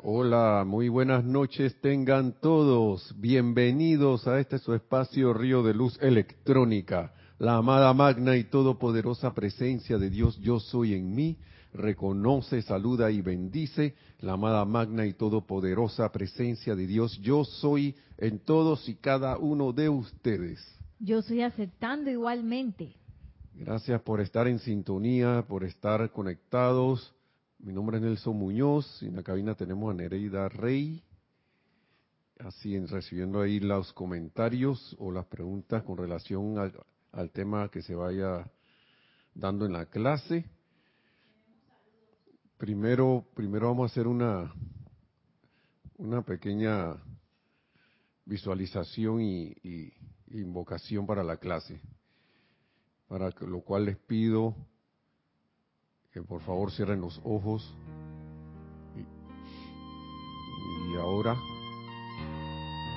Hola, muy buenas noches tengan todos. Bienvenidos a este su espacio Río de Luz Electrónica. La amada magna y todopoderosa presencia de Dios Yo Soy en mí reconoce, saluda y bendice la amada magna y todopoderosa presencia de Dios Yo Soy en todos y cada uno de ustedes. Yo estoy aceptando igualmente. Gracias por estar en sintonía, por estar conectados mi nombre es Nelson Muñoz y en la cabina tenemos a Nereida Rey. Así, recibiendo ahí los comentarios o las preguntas con relación al, tema que se vaya dando en la clase. Primero, primero vamos a hacer una, una pequeña visualización y, y invocación para la clase, para lo cual les pido por favor cierren los ojos. Y, ahora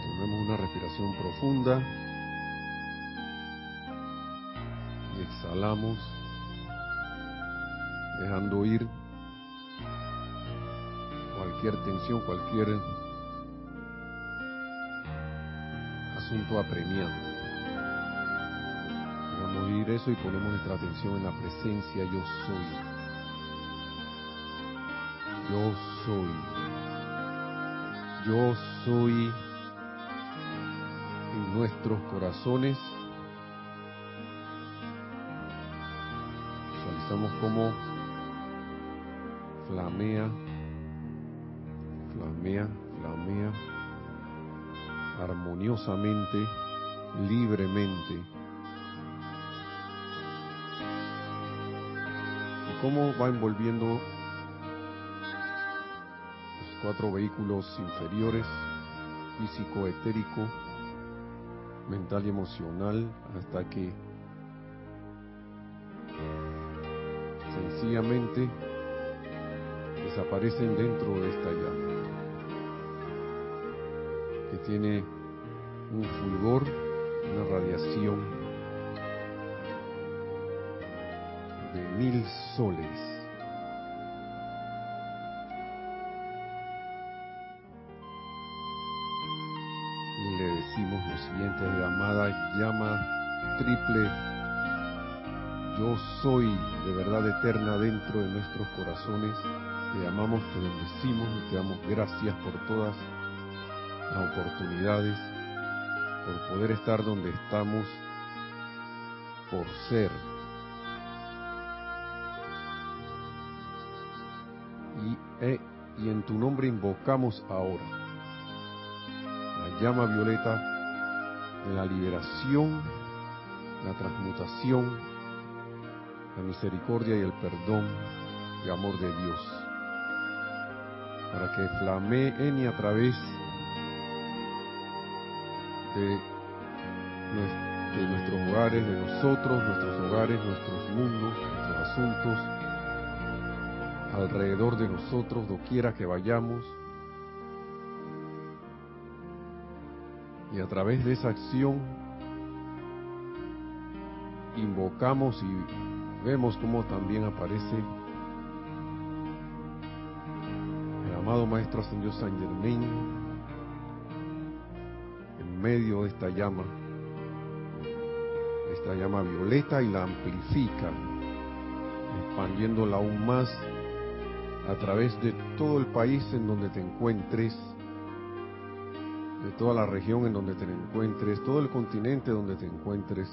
tomemos una respiración profunda y exhalamos, dejando ir cualquier tensión, cualquier asunto apremiante. Dejamos ir eso y ponemos nuestra atención en la presencia yo soy yo soy. Yo soy en nuestros corazones. Visualizamos como flamea, flamea, flamea armoniosamente, libremente. Y cómo va envolviendo cuatro vehículos inferiores, físico, etérico, mental y emocional, hasta que sencillamente desaparecen dentro de esta llama, que tiene un fulgor, una radiación de mil soles siguiente amada llama triple, yo soy de verdad eterna dentro de nuestros corazones. Te amamos, te bendecimos y te damos gracias por todas las oportunidades, por poder estar donde estamos, por ser. Y, eh, y en tu nombre invocamos ahora la llama violeta de la liberación, la transmutación, la misericordia y el perdón y amor de Dios, para que flamee en y a través de, de nuestros hogares, de nosotros, nuestros hogares, nuestros mundos, nuestros asuntos, alrededor de nosotros, doquiera que vayamos, a través de esa acción invocamos y vemos cómo también aparece el amado Maestro Ascendido San Germain en medio de esta llama, esta llama violeta y la amplifica, expandiéndola aún más a través de todo el país en donde te encuentres de toda la región en donde te encuentres, todo el continente donde te encuentres,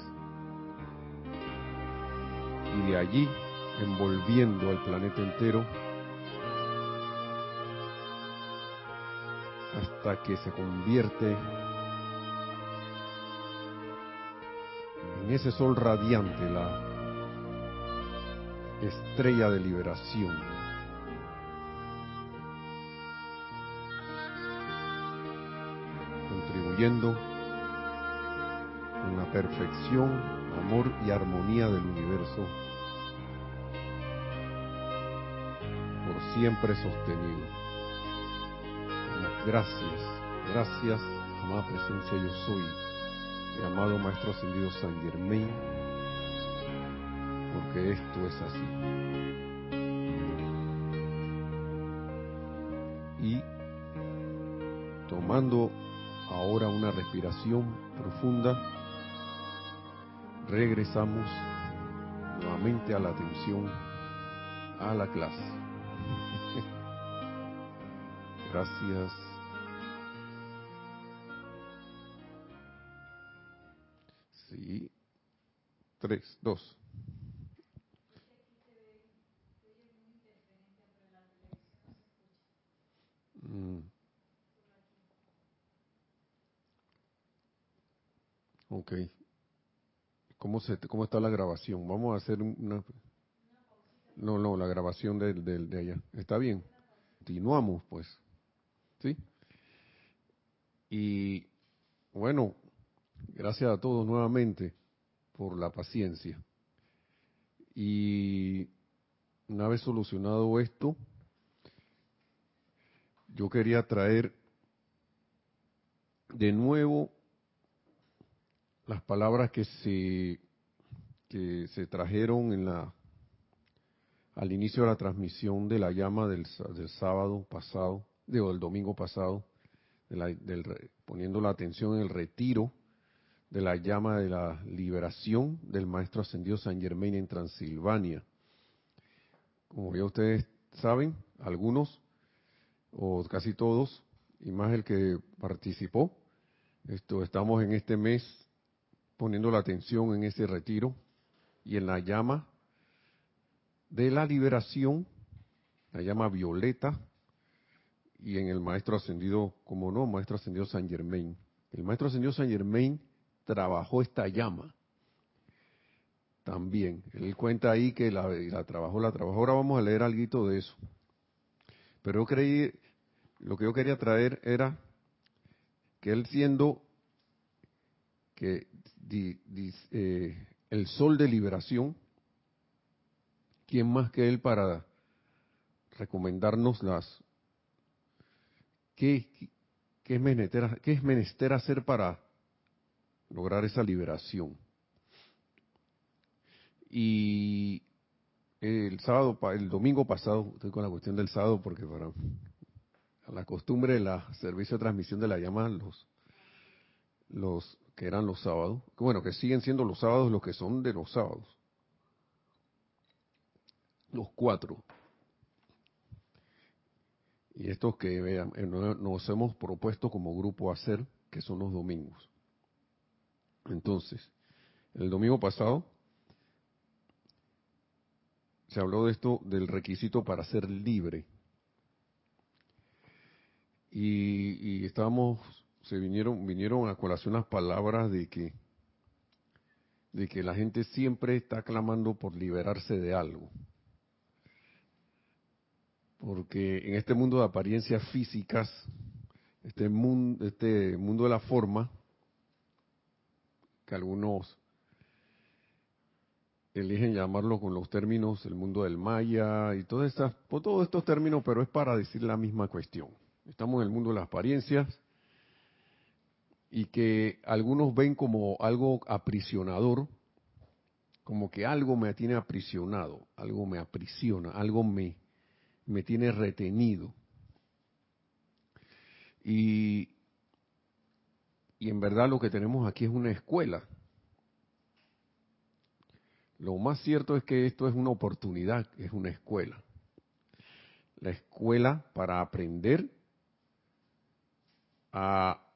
y de allí envolviendo al planeta entero hasta que se convierte en ese sol radiante, la estrella de liberación. Con la perfección, amor y armonía del universo por siempre sostenido. Gracias, gracias, amada presencia yo soy, el amado Maestro Ascendido San Germain, porque esto es así. Y Tomando ahora una respiración profunda, regresamos nuevamente a la atención a la clase. Gracias. Sí. Tres, dos. Mm. Ok. ¿Cómo, ¿Cómo está la grabación? Vamos a hacer una... No, no, la grabación de, de, de allá. ¿Está bien? Continuamos, pues. ¿Sí? Y bueno, gracias a todos nuevamente por la paciencia. Y una vez solucionado esto, yo quería traer de nuevo las palabras que se que se trajeron en la al inicio de la transmisión de la llama del, del sábado pasado, digo, del domingo pasado, de la, del, poniendo la atención en el retiro de la llama de la liberación del Maestro Ascendido San Germain en Transilvania. Como ya ustedes saben, algunos o casi todos, y más el que participó, esto, estamos en este mes poniendo la atención en ese retiro y en la llama de la liberación, la llama violeta, y en el maestro ascendido, como no, maestro ascendido San Germain. El maestro ascendido San Germain trabajó esta llama también. Él cuenta ahí que la, trabajó, la trabajó. Ahora vamos a leer algo de eso. Pero yo creí, lo que yo quería traer era que él siendo que di, eh, el sol de liberación, ¿quién más que él para recomendarnos las qué, qué, es menester, qué es menester hacer para lograr esa liberación? Y el sábado, el domingo pasado, estoy con la cuestión del sábado porque para la costumbre de la servicio de transmisión de la llama, los, los que eran los sábados, bueno, que siguen siendo los sábados los que son de los sábados, los cuatro. Y estos que vean, nos hemos propuesto como grupo hacer, que son los domingos. Entonces, el domingo pasado se habló de esto, del requisito para ser libre. Y, y estábamos, se vinieron, vinieron a colación las palabras de que, de que la gente siempre está clamando por liberarse de algo. Porque en este mundo de apariencias físicas, este mundo, este mundo de la forma, que algunos eligen llamarlo con los términos el mundo del maya y todas estas, por todos estos términos, pero es para decir la misma cuestión. Estamos en el mundo de las apariencias y que algunos ven como algo aprisionador, como que algo me tiene aprisionado, algo me aprisiona, algo me, me tiene retenido. Y, y en verdad lo que tenemos aquí es una escuela, lo más cierto es que esto es una oportunidad, es una escuela. La escuela para aprender a,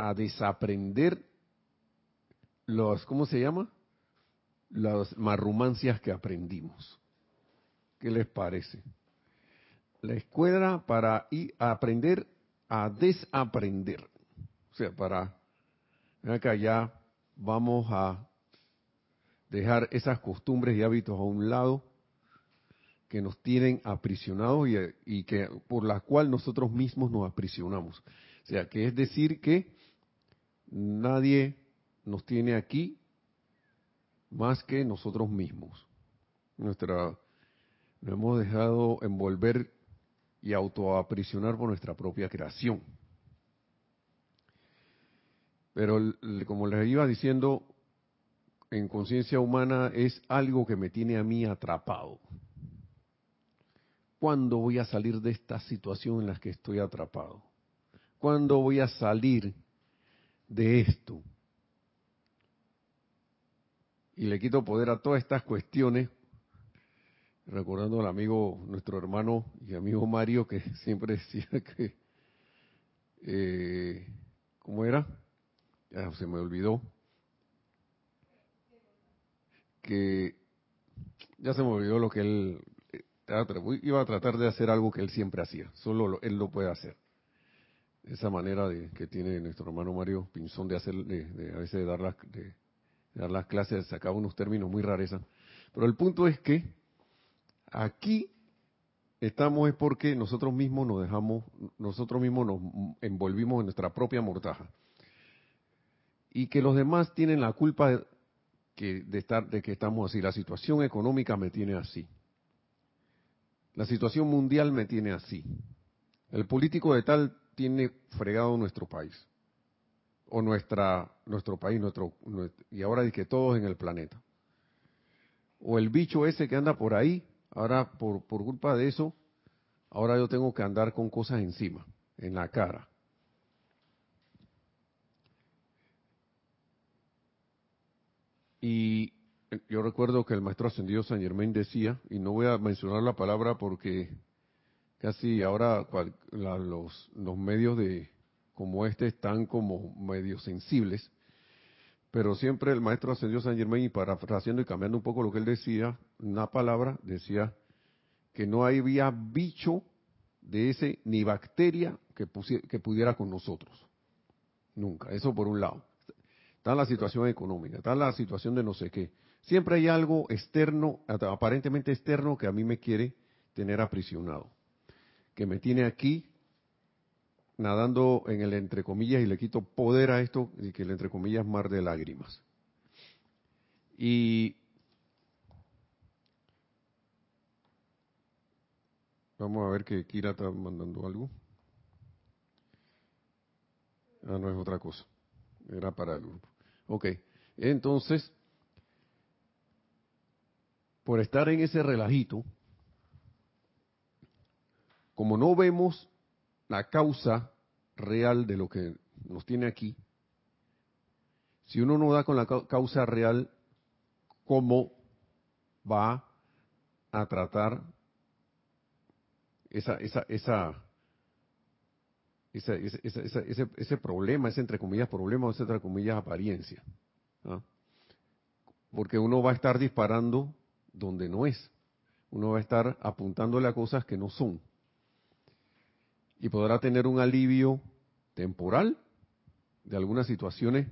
a desaprender los, ¿cómo se llama? Las marrumancias que aprendimos. ¿Qué les parece? La escuela para ir aprender a desaprender. O sea, para, acá ya vamos a dejar esas costumbres y hábitos a un lado que nos tienen aprisionados y, que por la cual nosotros mismos nos aprisionamos. O sea, que es decir que nadie nos tiene aquí más que nosotros mismos. Nuestra nos hemos dejado envolver y autoaprisionar por nuestra propia creación. Pero como les iba diciendo, en conciencia humana es algo que me tiene a mí atrapado. ¿cuándo voy a salir de esta situación en la que estoy atrapado? ¿Cuándo voy a salir de esto? Y le quito poder a todas estas cuestiones, recordando al amigo, nuestro hermano y amigo Mario, que siempre decía que, eh, ¿cómo era? Ya se me olvidó. Que ya se me olvidó lo que él iba a tratar de hacer algo que él siempre hacía, solo él lo puede hacer. Esa manera de, que tiene nuestro hermano Mario Pinzón de hacer, de, a veces de dar, las, de, dar las clases, sacaba unos términos muy rareza. Pero el punto es que aquí estamos es porque nosotros mismos nos dejamos, nosotros mismos nos envolvimos en nuestra propia mortaja. Y que los demás tienen la culpa de, estar, de que estamos así. La situación económica me tiene así. La situación mundial me tiene así. El político de tal tiene fregado nuestro país. O nuestra, nuestro país, nuestro, y ahora de que todos en el planeta. O el bicho ese que anda por ahí, ahora por, por culpa de eso, ahora yo tengo que andar con cosas encima, en la cara. Y yo recuerdo que el maestro ascendido San Germain decía, y no voy a mencionar la palabra porque casi ahora los, los medios de como este están como medios sensibles, pero siempre el maestro ascendido San Germain, y parafraseando y cambiando un poco lo que él decía, una palabra, decía que no había bicho de ese ni bacteria que, que pudiera con nosotros. Nunca, eso por un lado. Está la situación económica, está la situación de no sé qué. Siempre hay algo externo, aparentemente externo, que a mí me quiere tener aprisionado, que me tiene aquí nadando en el entre comillas y le quito poder a esto y que el entre comillas mar de lágrimas. Y vamos a ver que Kira está mandando algo. Ah, no es otra cosa. Era para el grupo. Ok. Entonces, por estar en ese relajito, como no vemos la causa real de lo que nos tiene aquí, si uno no da con la causa real, ¿cómo va a tratar esa, esa, esa, ese, ese, ese, problema, ese entre comillas problema o ese entre comillas apariencia? Porque uno va a estar disparando donde no es. Uno va a estar apuntándole a cosas que no son. Y podrá tener un alivio temporal de algunas situaciones,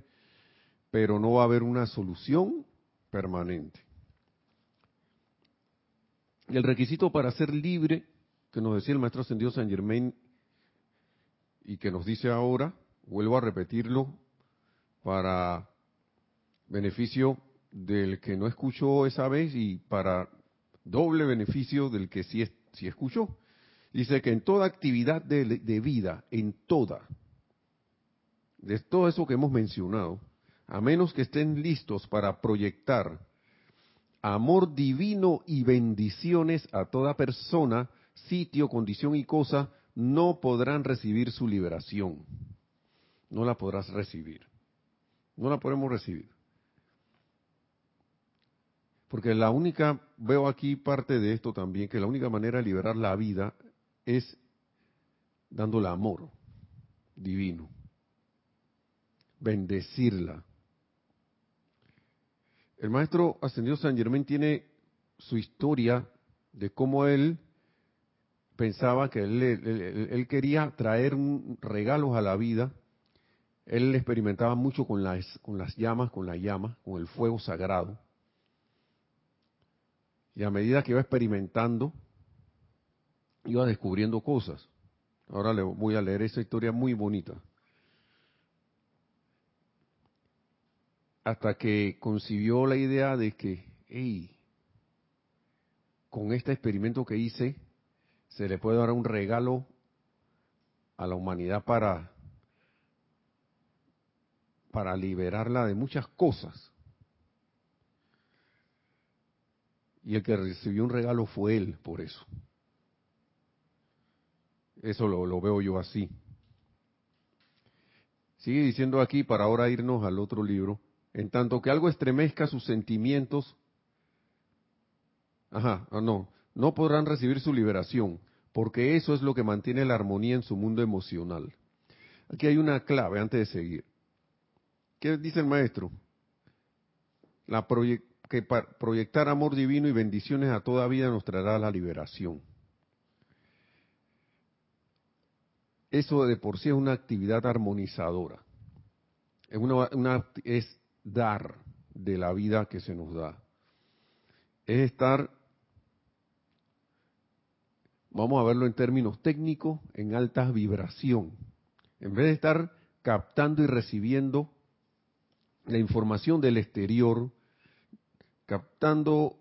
pero no va a haber una solución permanente. El requisito para ser libre, que nos decía el maestro ascendido San Germain y que nos dice ahora, vuelvo a repetirlo para beneficio del que no escuchó esa vez y para doble beneficio del que sí, sí escuchó. Dice que en toda actividad de, de vida, en toda, de todo eso que hemos mencionado, a menos que estén listos para proyectar amor divino y bendiciones a toda persona, sitio, condición y cosa, no podrán recibir su liberación. No la podrás recibir. No la podemos recibir. Porque la única, veo aquí parte de esto también, que la única manera de liberar la vida es dándole amor divino, bendecirla. El maestro ascendido San Germán tiene su historia de cómo él pensaba que él, él, quería traer regalos a la vida. Él experimentaba mucho con las, con las llamas, con la llama, con el fuego sagrado. Y a medida que iba experimentando, iba descubriendo cosas. Ahora le voy a leer esa historia muy bonita. Hasta que concibió la idea de que, hey, con este experimento que hice, se le puede dar un regalo a la humanidad para, para liberarla de muchas cosas. Y el que recibió un regalo fue él, por eso. Eso lo, veo yo así. Sigue diciendo aquí, para ahora irnos al otro libro, en tanto que algo estremezca sus sentimientos, ajá, ah, no, no podrán recibir su liberación, porque eso es lo que mantiene la armonía en su mundo emocional. Aquí hay una clave antes de seguir. ¿Qué dice el maestro? La que proyectar amor divino y bendiciones a toda vida nos traerá la liberación. Eso de por sí es una actividad armonizadora. Es, una, dar de la vida que se nos da. Es estar, vamos a verlo en términos técnicos, en alta vibración. En vez de estar captando y recibiendo la información del exterior, captando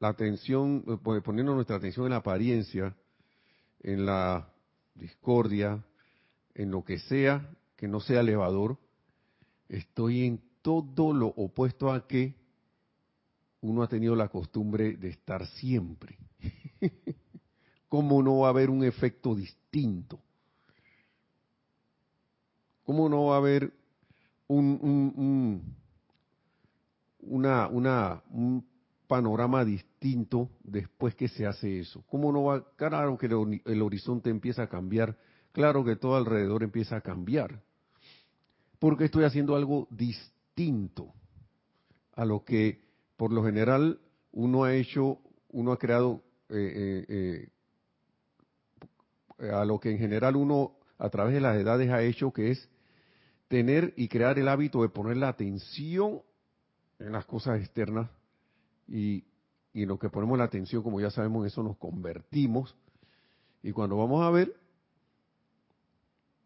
la atención, eh, poniendo nuestra atención en la apariencia, en la discordia, en lo que sea que no sea elevador, estoy en todo lo opuesto a que uno ha tenido la costumbre de estar siempre. ¿Cómo no va a haber un efecto distinto? ¿Cómo no va a haber un, una, una, un panorama distinto después que se hace eso? ¿Cómo no va? Claro que el, horizonte empieza a cambiar, claro que todo alrededor empieza a cambiar, porque estoy haciendo algo distinto a lo que por lo general uno ha hecho, uno ha creado, eh, eh, eh, a lo que en general uno a través de las edades ha hecho, que es tener y crear el hábito de poner la atención en las cosas externas y, y lo que ponemos la atención, como ya sabemos, eso nos convertimos. Y cuando vamos a ver,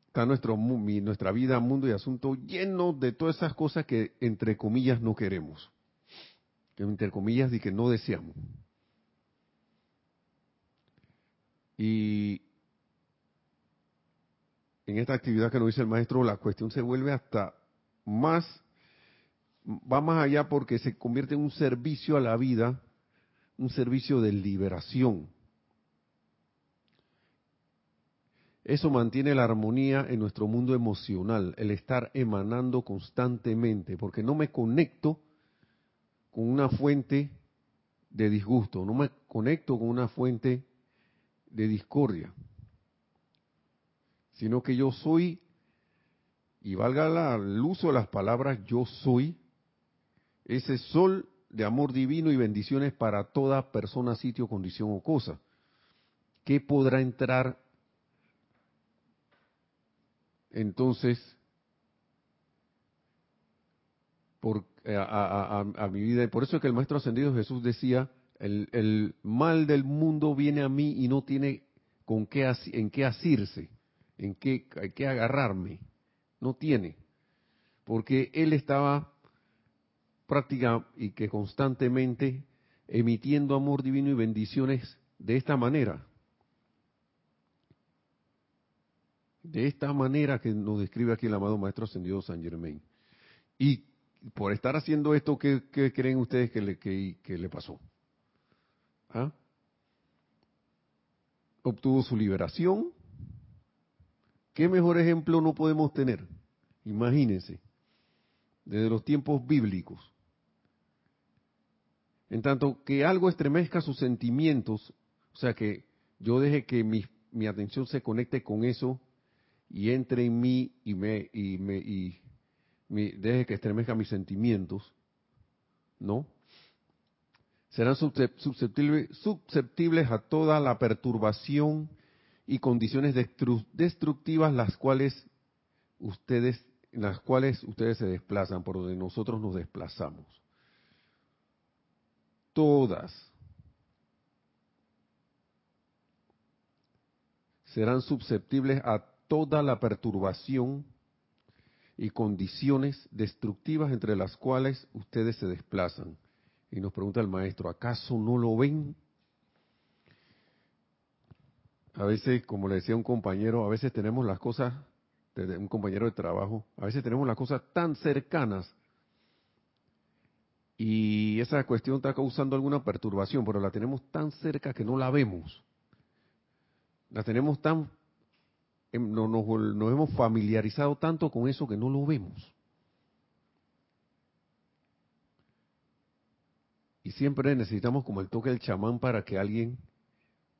está nuestro, nuestra vida, mundo y asunto lleno de todas esas cosas que entre comillas no queremos. Que entre comillas y que no deseamos. Y en esta actividad que nos dice el maestro, la cuestión se vuelve hasta más, va más allá porque se convierte en un servicio a la vida, un servicio de liberación. Eso mantiene la armonía en nuestro mundo emocional, el estar emanando constantemente, porque no me conecto con una fuente de disgusto, no me conecto con una fuente de discordia sino que yo soy, y valga el uso de las palabras, yo soy ese sol de amor divino y bendiciones para toda persona, sitio, condición o cosa. ¿Qué podrá entrar entonces por, a, mi vida? Y por eso es que el Maestro Ascendido Jesús decía, el, mal del mundo viene a mí y no tiene con qué, en qué asirse en qué hay que agarrarme. No tiene. Porque él estaba práctica y que constantemente emitiendo amor divino y bendiciones de esta manera. De esta manera que nos describe aquí el amado Maestro Ascendido San Germain. Y por estar haciendo esto, ¿qué, creen ustedes que le, que, que le pasó? ¿Ah? Obtuvo su liberación, ¿Qué mejor ejemplo no podemos tener? Imagínense, desde los tiempos bíblicos. En tanto que algo estremezca sus sentimientos, o sea que yo deje que mi, mi atención se conecte con eso y entre en mí y me y me y deje que estremezca mis sentimientos, ¿no? Serán susceptibles, susceptibles a toda la perturbación y condiciones destructivas las cuales ustedes las cuales ustedes se desplazan, por donde nosotros nos desplazamos. Todas serán susceptibles a toda la perturbación y condiciones destructivas entre las cuales ustedes se desplazan. Y nos pregunta el maestro, ¿acaso no lo ven? a veces, como le decía un compañero, a veces tenemos las cosas, un compañero de trabajo, a veces tenemos las cosas tan cercanas y esa cuestión está causando alguna perturbación, pero la tenemos tan cerca que no la vemos. La tenemos tan em, no, nos, nos hemos familiarizado tanto con eso que no lo vemos. Y siempre necesitamos como el toque del chamán para que alguien,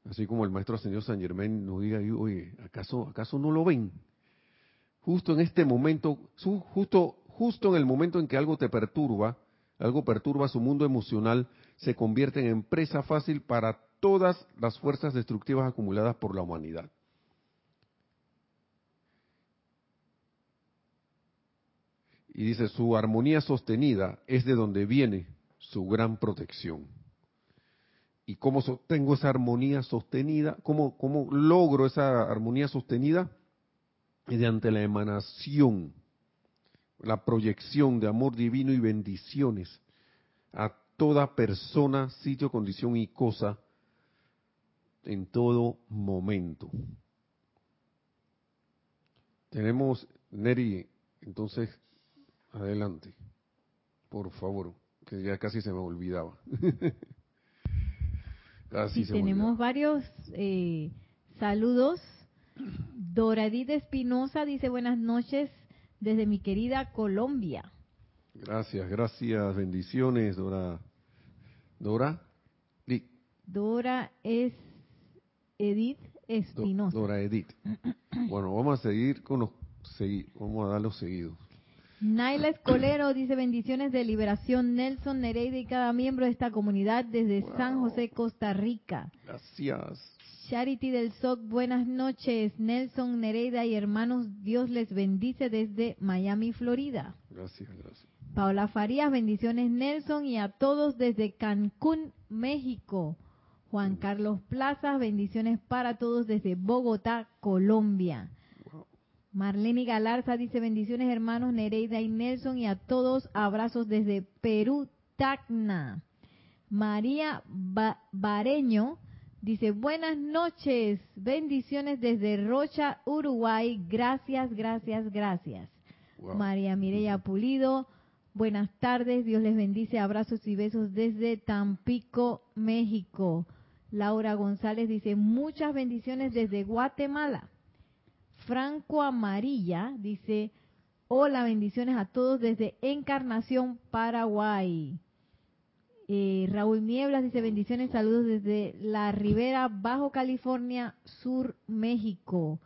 así como el maestro señor San Germán, nos diga, oye, ¿acaso, ¿acaso no lo ven? Justo en este momento, justo, justo en el momento en que algo te perturba, algo perturba su mundo emocional, se convierte en presa fácil para todas las fuerzas destructivas acumuladas por la humanidad. Y dice, su armonía sostenida es de donde viene su gran protección. ¿Y cómo sostengo esa armonía sostenida? ¿Cómo, cómo logro esa armonía sostenida? Mediante la emanación, la proyección de amor divino y bendiciones a toda persona, sitio, condición y cosa en todo momento. Tenemos, Neri, entonces, adelante, por favor que ya casi se me olvidaba. casi tenemos varios eh, saludos. Doradita Espinosa dice buenas noches desde mi querida Colombia. Gracias, gracias, bendiciones, Dora. Dora. Dora es Edith Espinosa. Dora Edith. Bueno, vamos a seguir con los, vamos a dar los seguidos. Naila Escolero dice bendiciones de liberación Nelson Nereida y cada miembro de esta comunidad desde San José, Costa Rica. Gracias. Charity del SOC, buenas noches. Nelson Nereida y hermanos, Dios les bendice desde Miami, Florida. Gracias, gracias. Paola Farías, bendiciones Nelson y a todos desde Cancún, México. Juan Carlos Plazas, bendiciones para todos desde Bogotá, Colombia. Marlene Galarza dice bendiciones hermanos Nereida y Nelson y a todos abrazos desde Perú, Tacna. María Bareño dice buenas noches, bendiciones desde Rocha, Uruguay. Gracias, gracias, gracias. María Mireya Pulido, buenas tardes, Dios les bendice, abrazos y besos desde Tampico, México. Laura González dice muchas bendiciones desde Guatemala. Franco Amarilla dice, hola, bendiciones a todos desde Encarnación, Paraguay. Eh, Raúl Nieblas dice, bendiciones, saludos desde la Ribera, Bajo California, Sur, México.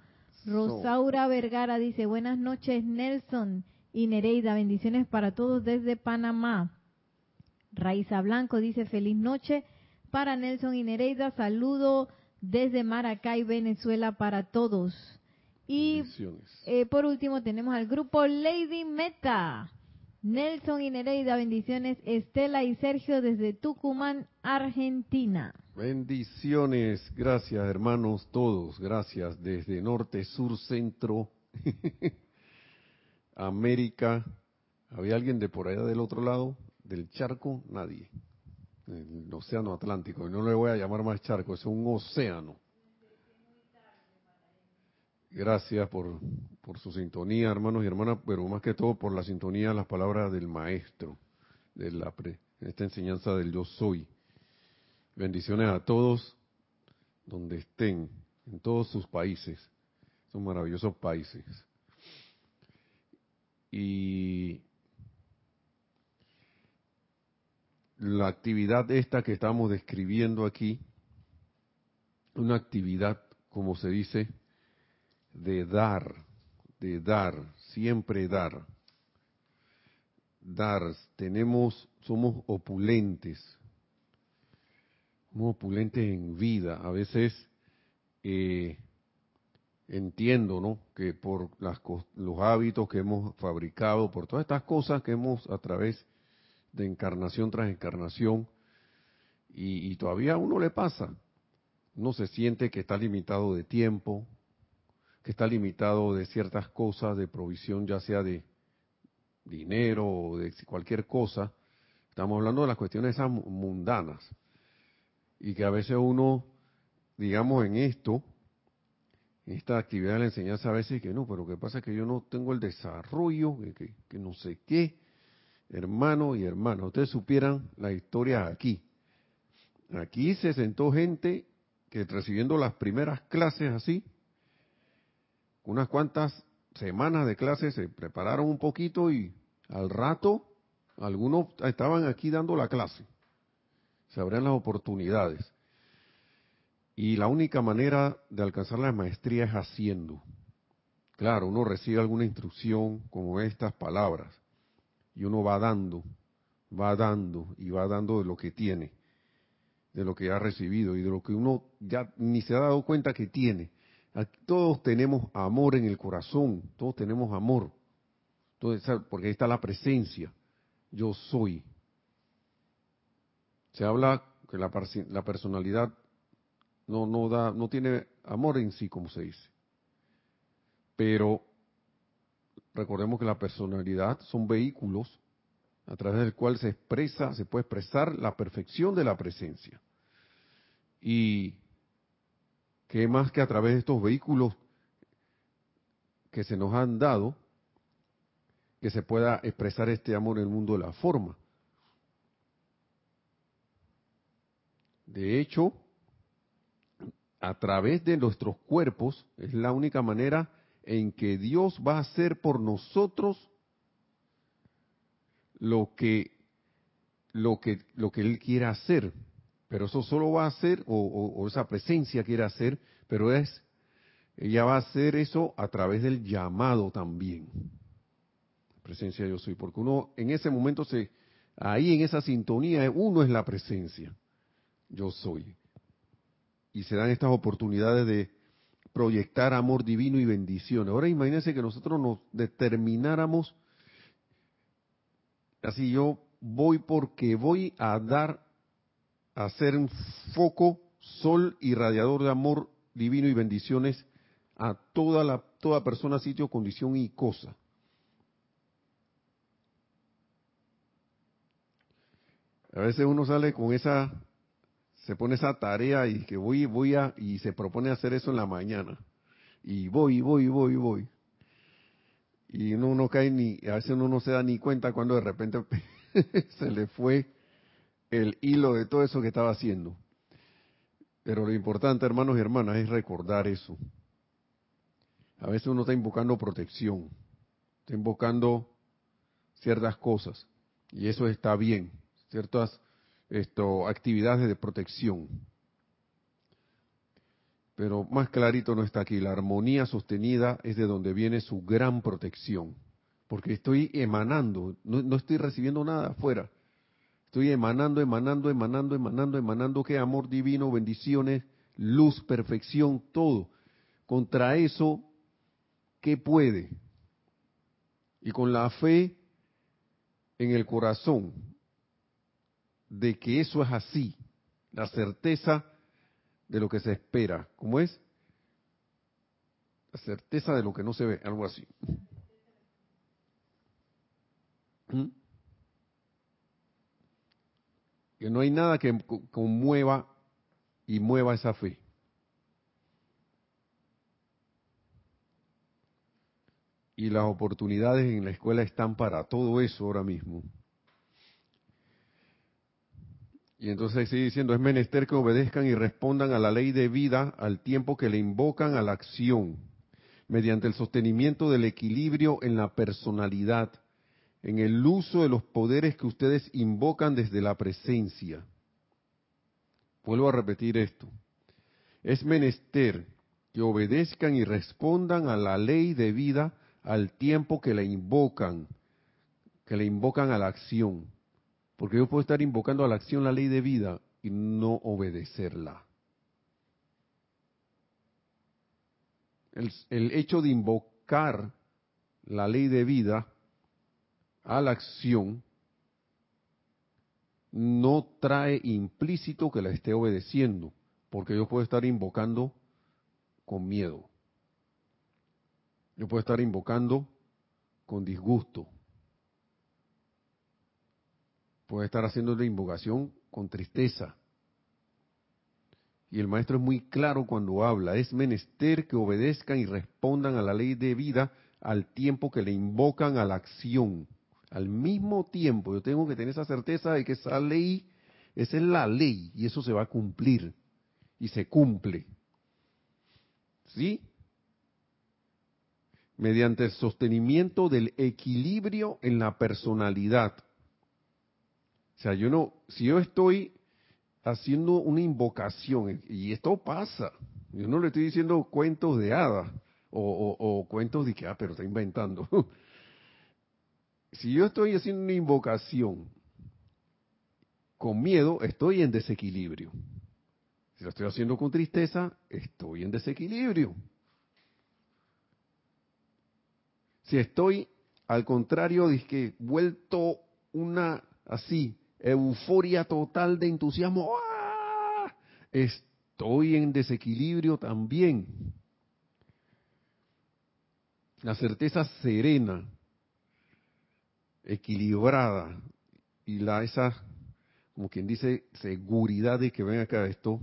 Rosaura Vergara dice, buenas noches, Nelson y Nereida, bendiciones para todos desde Panamá. Raiza Blanco dice, feliz noche para Nelson y Nereida, saludo desde Maracay, Venezuela para todos. Y eh, por último tenemos al grupo Lady Meta. Nelson y Nereida, bendiciones. Estela y Sergio desde Tucumán, Argentina. Bendiciones, gracias hermanos todos, gracias desde norte, sur, centro, América. ¿Había alguien de por allá del otro lado del charco? Nadie. El océano Atlántico. No le voy a llamar más charco, es un océano. Gracias por, su sintonía, hermanos y hermanas, pero más que todo por la sintonía las palabras del Maestro, de la esta enseñanza del Yo Soy. Bendiciones a todos donde estén, en todos sus países, son maravillosos países. Y la actividad esta que estamos describiendo aquí, una actividad, como se dice, de dar, de dar, siempre dar. Dar, tenemos, somos opulentes, somos opulentes en vida. A veces eh, entiendo, ¿no? Que por las, los hábitos que hemos fabricado, por todas estas cosas que hemos a través de encarnación tras encarnación, y, y todavía a uno le pasa, uno se siente que está limitado de tiempo, que está limitado de ciertas cosas de provisión, ya sea de dinero o de cualquier cosa. Estamos hablando de las cuestiones mundanas. Y que a veces uno, digamos, en esto, en esta actividad de la enseñanza, a veces que no, pero lo que pasa que yo no tengo el desarrollo, que, que no sé qué. Hermano y hermana, ustedes supieran la historia aquí. Aquí se sentó gente que recibiendo las primeras clases así, unas cuantas semanas de clase se prepararon un poquito y al rato algunos estaban aquí dando la clase. Se abrían las oportunidades. Y la única manera de alcanzar la maestría es haciendo. Claro, uno recibe alguna instrucción como estas palabras y uno va dando, va dando y va dando de lo que tiene, de lo que ha recibido y de lo que uno ya ni se ha dado cuenta que tiene. Todos tenemos amor en el corazón, todos tenemos amor. Entonces, porque ahí está la presencia. Yo soy. Se habla que la, la personalidad no, no da, no tiene amor en sí, como se dice. Pero recordemos que la personalidad son vehículos a través del cual se expresa, se puede expresar la perfección de la presencia. Y que más que a través de estos vehículos que se nos han dado, que se pueda expresar este amor en el mundo de la forma. De hecho, a través de nuestros cuerpos es la única manera en que Dios va a hacer por nosotros lo que lo que lo que él quiera hacer pero eso solo va a hacer o, esa presencia quiere hacer pero es ella va a hacer eso a través del llamado también presencia yo soy porque uno en ese momento se ahí en esa sintonía uno es la presencia yo soy y se dan estas oportunidades de proyectar amor divino y bendición. Ahora imagínense que nosotros nos determináramos, así yo voy porque voy a dar, a ser un foco, sol irradiador de amor divino y bendiciones a toda la toda persona, sitio, condición y cosa. A veces uno sale con esa se pone esa tarea y que voy, voy a, y se propone hacer eso en la mañana. Y voy, voy, voy, voy. Y uno no cae ni, a veces uno no se da ni cuenta cuando de repente se le fue el hilo de todo eso que estaba haciendo. Pero lo importante, hermanos y hermanas, es recordar eso. A veces uno está invocando protección, está invocando ciertas cosas, y eso está bien, ciertas esto, actividades de protección. Pero más clarito no está aquí. La armonía sostenida es de donde viene su gran protección. Porque estoy emanando, no, estoy recibiendo nada afuera. Estoy emanando, emanando, emanando, emanando, emanando que amor divino, bendiciones, luz, perfección, todo. Contra eso, ¿qué puede? Y con la fe en el corazón, de que eso es así, la certeza de lo que se espera. ¿Cómo es? La certeza de lo que no se ve, algo así. ¿Mm? Que no hay nada que conmueva y mueva esa fe. Y las oportunidades en la escuela están para todo eso ahora mismo. Y entonces sigue diciendo, es menester que obedezcan y respondan a la ley de vida al tiempo que le invocan a la acción, mediante el sostenimiento del equilibrio en la personalidad, en el uso de los poderes que ustedes invocan desde la presencia. Vuelvo a repetir esto. Es menester que obedezcan y respondan a la ley de vida al tiempo que le invocan, que le invocan a la acción porque yo puedo estar invocando a la acción la ley de vida y no obedecerla. El, hecho de invocar la ley de vida a la acción no trae implícito que la esté obedeciendo, porque yo puedo estar invocando con miedo. Yo puedo estar invocando con disgusto, puede estar haciendo la invocación con tristeza. Y el maestro es muy claro cuando habla, es menester que obedezcan y respondan a la ley de vida al tiempo que le invocan a la acción. Al mismo tiempo, yo tengo que tener esa certeza de que esa ley, esa es la ley y eso se va a cumplir y se cumple. ¿Sí? mediante el sostenimiento del equilibrio en la personalidad. O sea, yo no, si yo estoy haciendo una invocación, y esto pasa, yo no le estoy diciendo cuentos de hadas o, cuentos de que, ah, pero está inventando. si yo estoy haciendo una invocación con miedo, estoy en desequilibrio. Si lo estoy haciendo con tristeza, estoy en desequilibrio. Si estoy, al contrario, que vuelto una así, euforia total de entusiasmo, ¡ah! estoy en desequilibrio también. La certeza serena, equilibrada y la esa, como quien dice, seguridad de que ven acá esto,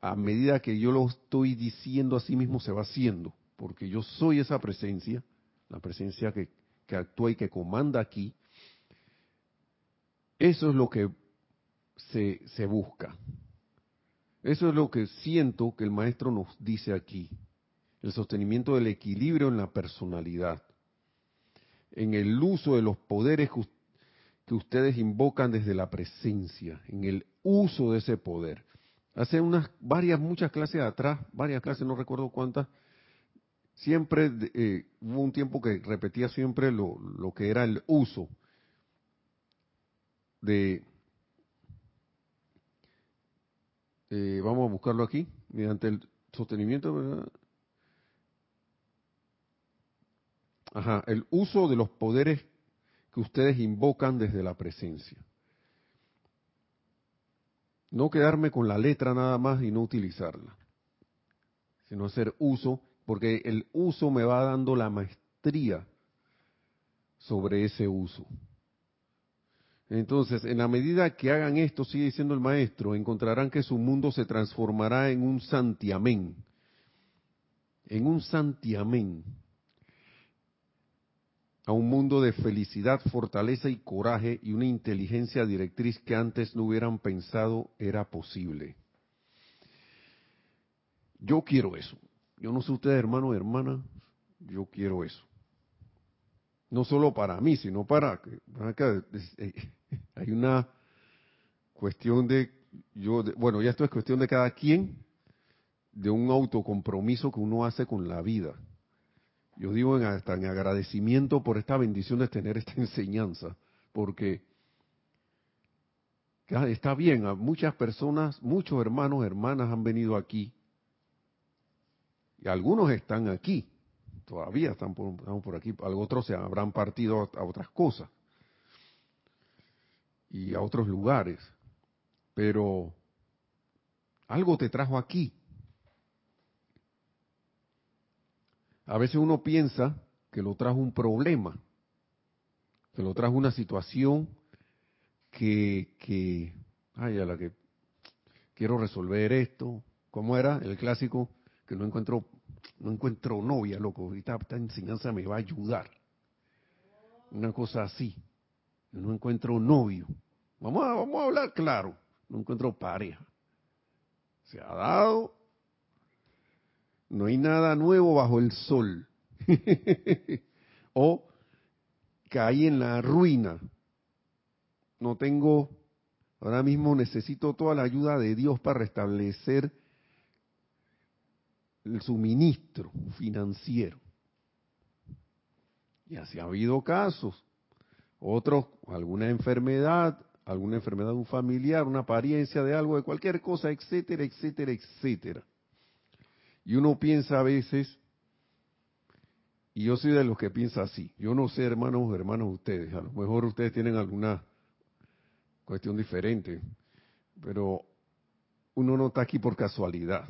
a medida que yo lo estoy diciendo a sí mismo se va haciendo, porque yo soy esa presencia, la presencia que, que actúa y que comanda aquí, eso es lo que se, se busca. Eso es lo que siento que el maestro nos dice aquí. El sostenimiento del equilibrio en la personalidad. En el uso de los poderes que, ustedes invocan desde la presencia. En el uso de ese poder. Hace unas varias, muchas clases atrás, varias clases, no recuerdo cuántas, siempre eh, hubo un tiempo que repetía siempre lo, lo que era el uso de, eh, vamos a buscarlo aquí, mediante el sostenimiento, ¿verdad? Ajá, el uso de los poderes que ustedes invocan desde la presencia. No quedarme con la letra nada más y no utilizarla, sino hacer uso, porque el uso me va dando la maestría sobre ese uso. Entonces, en la medida que hagan esto, sigue diciendo el maestro, encontrarán que su mundo se transformará en un santiamén. En un santiamén. A un mundo de felicidad, fortaleza y coraje y una inteligencia directriz que antes no hubieran pensado era posible. Yo quiero eso. Yo no sé ustedes, hermanos y hermanas, yo quiero eso no solo para mí, sino para que eh, hay una cuestión de yo bueno, ya esto es cuestión de cada quien de un autocompromiso que uno hace con la vida. Yo digo en, hasta en agradecimiento por esta bendición de tener esta enseñanza, porque está bien, muchas personas, muchos hermanos, hermanas han venido aquí, y algunos están aquí, todavía están por, por aquí, otros se habrán partido a otras cosas y a otros lugares, pero algo te trajo aquí. A veces uno piensa que lo trajo un problema, que lo trajo una situación que, que, ay, a la que quiero resolver esto. ¿Cómo era el clásico? Que no encuentro no encuentro novia, loco, esta, esta enseñanza me va a ayudar. Una cosa así. No encuentro novio. Vamos a, vamos a hablar claro. No encuentro pareja. Se ha dado. No hay nada nuevo bajo el sol. o caí en la ruina. No tengo, ahora mismo necesito toda la ayuda de Dios para restablecer el suministro financiero. Y así ha habido casos. Otros, alguna enfermedad, alguna enfermedad de un familiar, una apariencia de algo, de cualquier cosa, etcétera, etcétera, etcétera. Y uno piensa a veces, y yo soy de los que piensa así, yo no sé, hermanos o hermanos ustedes, a lo mejor ustedes tienen alguna cuestión diferente, pero uno no está aquí por casualidad.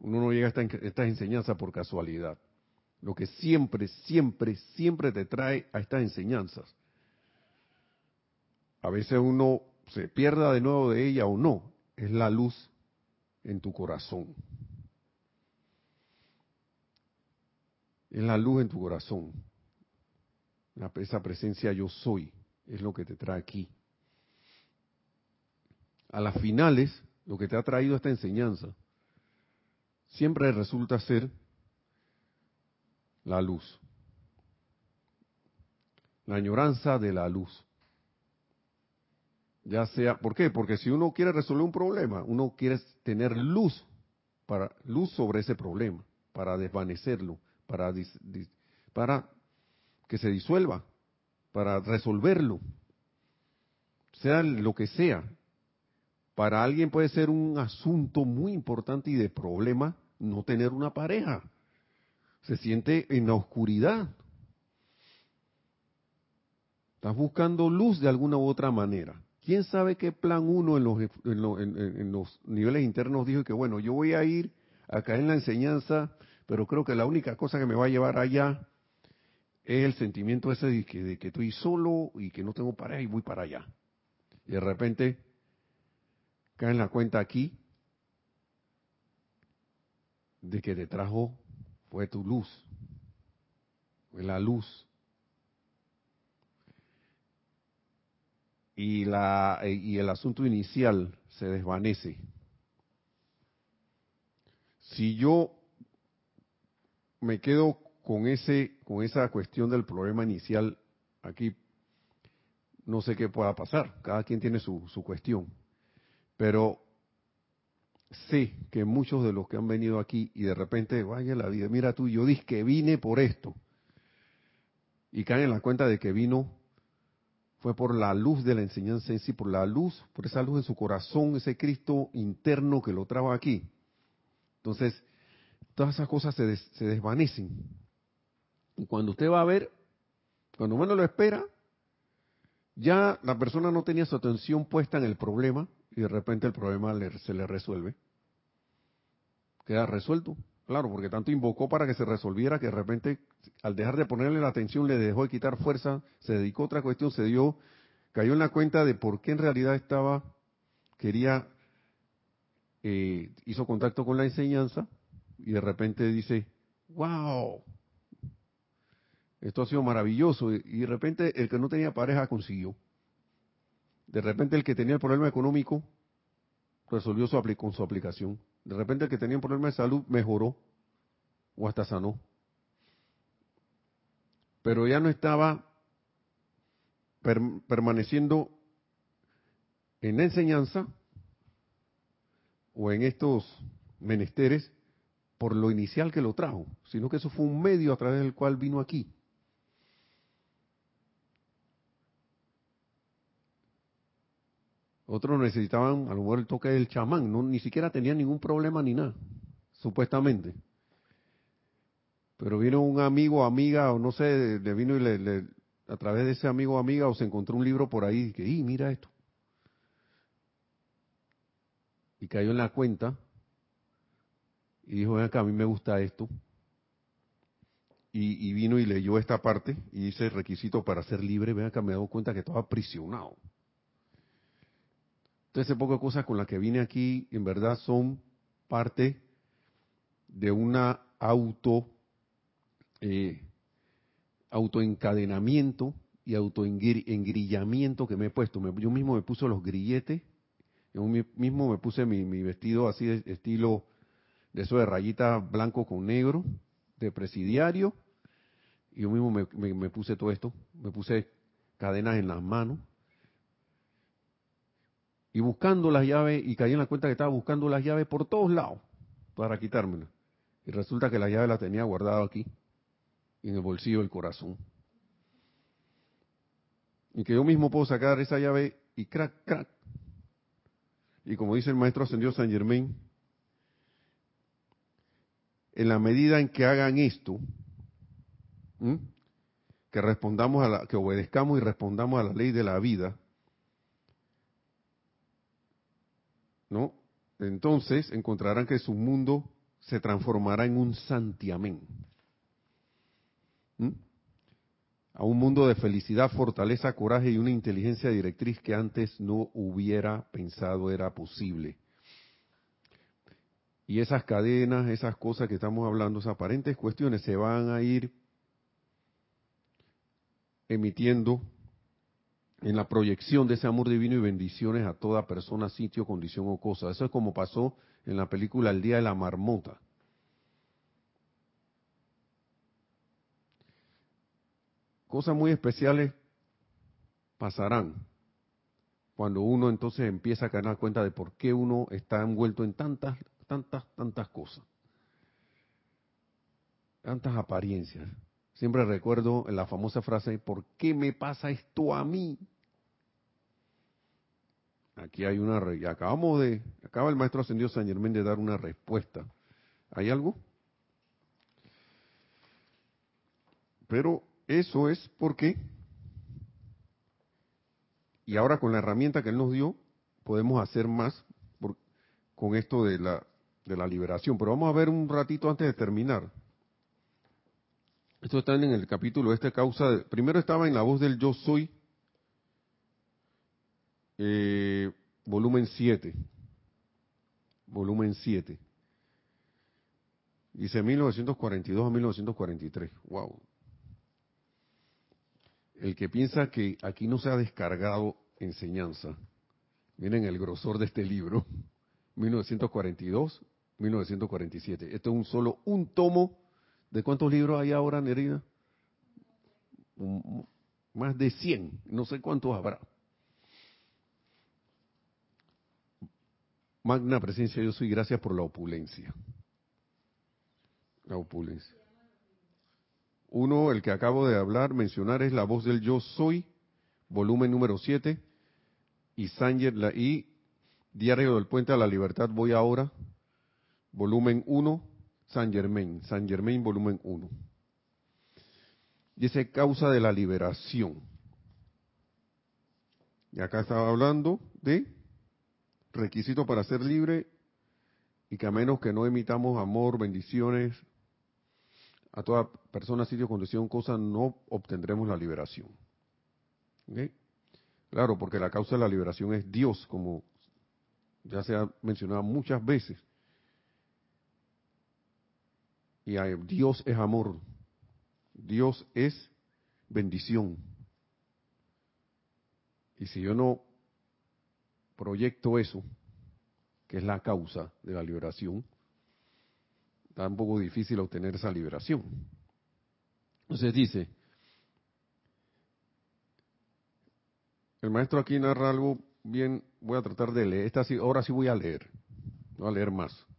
Uno no llega a estas enseñanzas por casualidad. Lo que siempre, siempre, siempre te trae a estas enseñanzas. A veces uno se pierda de nuevo de ella o no, es la luz en tu corazón. Es la luz en tu corazón. Esa presencia yo soy es lo que te trae aquí. A las finales, lo que te ha traído esta enseñanza siempre resulta ser la luz. La añoranza de la luz. Ya sea, ¿por qué? Porque si uno quiere resolver un problema, uno quiere tener luz para luz sobre ese problema, para desvanecerlo, para que se disuelva, para resolverlo. Sea lo que sea. Para alguien puede ser un asunto muy importante y de problema no tener una pareja. Se siente en la oscuridad. Estás buscando luz de alguna u otra manera. ¿Quién sabe qué plan uno en los, en, los, niveles internos dijo que, bueno, yo voy a ir acá en la enseñanza, pero creo que la única cosa que me va a llevar allá es el sentimiento ese de que, de que estoy solo y que no tengo pareja y voy para allá. Y de repente cae en la cuenta aquí de que te trajo fue tu luz, fue la luz y, la, y el asunto inicial se desvanece. Si yo me quedo con ese con esa cuestión del problema inicial aquí no sé qué pueda pasar cada quien tiene su, su cuestión pero sé que muchos de los que han venido aquí y de repente vaya la vida mira tú yo dije que vine por esto y caen en la cuenta de que vino fue por la luz de la enseñanza en sí, por la luz, por esa luz en su corazón, ese Cristo interno que lo traba aquí. Entonces, todas esas cosas se, se desvanecen. Y cuando usted va a ver, cuando uno lo espera, ya la persona no tenía su atención puesta en el problema y de repente el problema se le resuelve. Queda resuelto. Claro, porque tanto invocó para que se resolviera que de repente, al dejar de ponerle la atención, le dejó de quitar fuerza, se dedicó a otra cuestión, se dio, cayó en la cuenta de por qué en realidad estaba, quería, eh, hizo contacto con la enseñanza y de repente dice, wow, esto ha sido maravilloso. Y de repente el que no tenía pareja consiguió. De repente el que tenía el problema económico resolvió su, con su aplicación. De repente el que tenía un problema de salud mejoró o hasta sanó. Pero ya no estaba permaneciendo en la enseñanza o en estos menesteres por lo inicial que lo trajo, sino que eso fue un medio a través del cual vino aquí. Otros necesitaban a lo mejor el toque del chamán, no, ni siquiera tenían ningún problema ni nada, supuestamente. Pero vino un amigo, amiga, o no sé, le vino y le, a través de ese amigo o amiga, o se encontró un libro por ahí, que, y mira esto. Y cayó en la cuenta, y dijo, ven acá, a mí me gusta esto. Y, vino y leyó esta parte, y dice requisito para ser libre, ven acá, me he dado cuenta que estaba aprisionado. Entonces, de cosas con las que vine aquí, en verdad, son parte de una auto, eh, autoencadenamiento y autoengrillamiento que me he puesto. yo mismo me puse los grilletes, yo mismo me puse mi, vestido así de estilo de eso de rayita blanco con negro, de presidiario, y yo mismo me puse todo esto, me puse cadenas en las manos, y buscando las llaves, y caí en la cuenta que estaba buscando las llaves por todos lados para quitármelas. Y resulta que la llave la tenía guardada aquí, en el bolsillo del corazón. Y que yo mismo puedo sacar esa llave y crack, crack. Y como dice el maestro ascendido San Germain, en la medida en que hagan esto, que respondamos a la, que obedezcamos y respondamos a la ley de la vida, ¿no? Entonces encontrarán que su mundo se transformará en un santiamén. A un mundo de felicidad, fortaleza, coraje y una inteligencia directriz que antes no hubiera pensado era posible. Y esas cadenas, esas cosas que estamos hablando, esas aparentes cuestiones se van a ir emitiendo en la proyección de ese amor divino y bendiciones a toda persona, sitio, condición o cosa. Eso es como pasó en la película El Día de la Marmota. cosas muy especiales pasarán cuando uno entonces empieza a ganar cuenta de por qué uno está envuelto en tantas, tantas, tantas cosas, tantas apariencias. Siempre recuerdo la famosa frase, ¿por qué me pasa esto a mí? Aquí hay una, acabamos de, acaba el maestro ascendido San Germán de dar una respuesta. ¿Hay algo? Pero eso es porque, y ahora con la herramienta que él nos dio, podemos hacer más con esto de la, de la liberación. Pero vamos a ver un ratito antes de terminar. Esto está en el capítulo este causa. primero estaba en la voz del yo soy, eh, volumen 7. Volumen 7. Dice 1942 a 1943. Wow. El que piensa que aquí no se ha descargado enseñanza, miren el grosor de este libro, 1942, 1947. Esto es un solo, un tomo. ¿De cuántos libros hay ahora, Nerida? Más de 100, no sé cuántos habrá. Magna presencia, yo soy gracias por la opulencia. La opulencia. Uno, el que acabo de hablar, mencionar, es la voz del yo soy, volumen número 7, y Sanger, la, y Diario del Puente a la Libertad, voy ahora, volumen 1, San Germain, San Germain, volumen 1. Dice causa de la liberación. Y acá estaba hablando de requisito para ser libre y que a menos que no emitamos amor, bendiciones a toda persona, sitio, condición, cosa, no obtendremos la liberación. Claro, porque la causa de la liberación es Dios, como ya se ha mencionado muchas veces. Y Dios es amor, Dios es bendición. Y si yo no proyecto eso, que es la causa de la liberación, está un poco difícil obtener esa liberación. Entonces dice, el maestro aquí narra algo bien, voy a tratar de leer, esta ahora sí voy a leer, voy a leer más.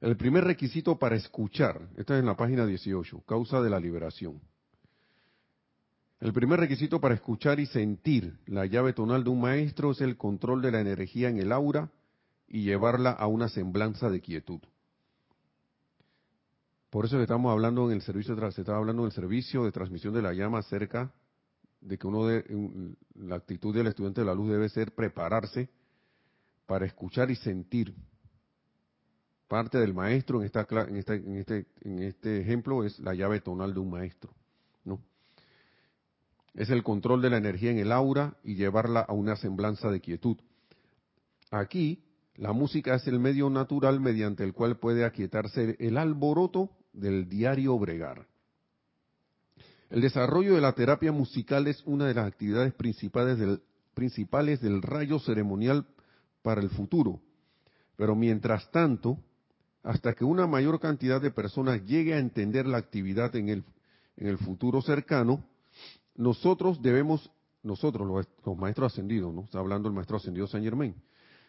El primer requisito para escuchar, esta es en la página 18, causa de la liberación. El primer requisito para escuchar y sentir la llave tonal de un maestro es el control de la energía en el aura y llevarla a una semblanza de quietud. Por eso estamos hablando en el servicio, se estaba hablando en el servicio de transmisión de la llama acerca de que uno de, la actitud del estudiante de la luz debe ser prepararse para escuchar y sentir. Parte del maestro en, esta, en, en, este, en este ejemplo es la llave tonal de un maestro, ¿no? es el control de la energía en el aura y llevarla a una semblanza de quietud. Aquí, la música es el medio natural mediante el cual puede aquietarse el alboroto del diario bregar. El desarrollo de la terapia musical es una de las actividades principales del, principales del rayo ceremonial para el futuro. Pero mientras tanto, hasta que una mayor cantidad de personas llegue a entender la actividad en el, en el futuro cercano, nosotros debemos, nosotros los, maestros ascendidos, ¿no? Está hablando el maestro ascendido San Germain.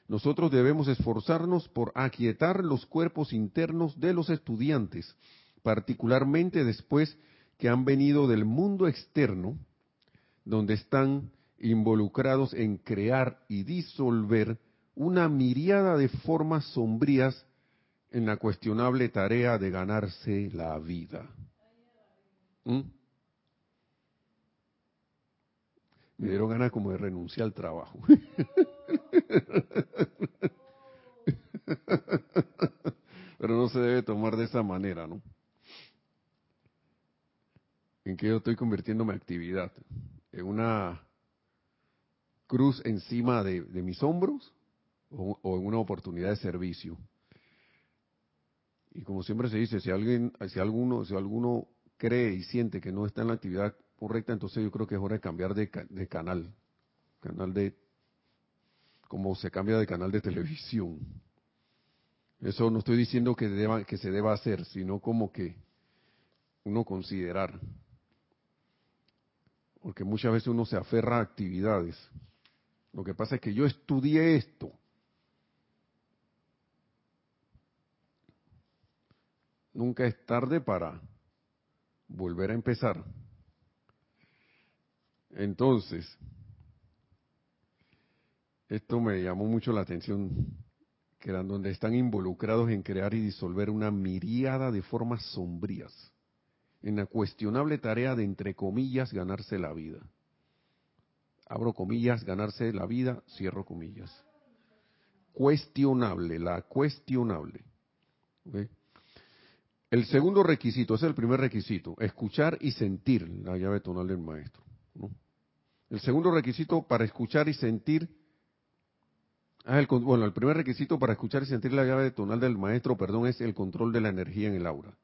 Nosotros debemos esforzarnos por aquietar los cuerpos internos de los estudiantes, particularmente después que han venido del mundo externo, donde están involucrados en crear y disolver una miriada de formas sombrías en la cuestionable tarea de ganarse la vida. ¿Mm? me dieron ganas como de renunciar al trabajo. Pero no se debe tomar de esa manera, ¿no? En que yo estoy convirtiendo mi actividad en una cruz encima de, mis hombros o, o, en una oportunidad de servicio. Y como siempre se dice, si alguien, si alguno, si alguno cree y siente que no está en la actividad correcta, entonces yo creo que es hora de cambiar de, canal, canal de, como se cambia de canal de televisión. Eso no estoy diciendo que, deba, que se deba hacer, sino como que uno considerar. porque muchas veces uno se aferra a actividades. Lo que pasa es que yo estudié esto. Nunca es tarde para volver a empezar. Entonces, esto me llamó mucho la atención, que eran donde están involucrados en crear y disolver una miríada de formas sombrías, en la cuestionable tarea de, entre comillas, ganarse la vida. Abro comillas, ganarse la vida, cierro comillas. Cuestionable, la cuestionable. El segundo requisito, ese es el primer requisito, escuchar y sentir la llave tonal del maestro. El segundo requisito para escuchar y sentir, ah, bueno, el primer requisito para escuchar y sentir la llave tonal del maestro, perdón, es el control de la energía en el aura.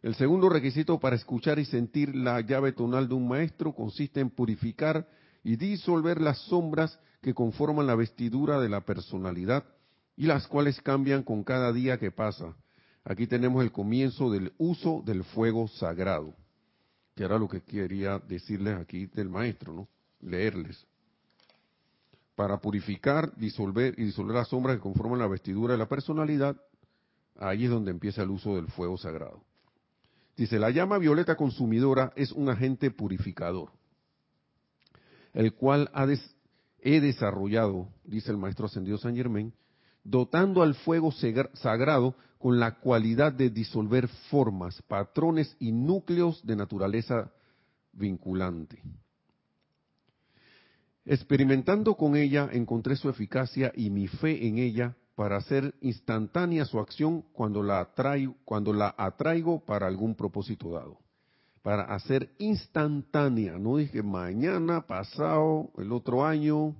El segundo requisito para escuchar y sentir la llave tonal de un maestro consiste en purificar y disolver las sombras que conforman la vestidura de la personalidad y las cuales cambian con cada día que pasa. Aquí tenemos el comienzo del uso del fuego sagrado, que era lo que quería decirles aquí del maestro, ¿no? leerles. Para purificar, disolver y disolver las sombras que conforman la vestidura de la personalidad, ahí es donde empieza el uso del fuego sagrado. Dice, la llama violeta consumidora es un agente purificador, el cual he desarrollado, dice el maestro ascendido San Germain, dotando al fuego sagrado con la cualidad de disolver formas, patrones y núcleos de naturaleza vinculante. Experimentando con ella encontré su eficacia y mi fe en ella para hacer instantánea su acción cuando la, atraigo, cuando la atraigo para algún propósito dado. Para hacer instantánea, no dije mañana, pasado, el otro año,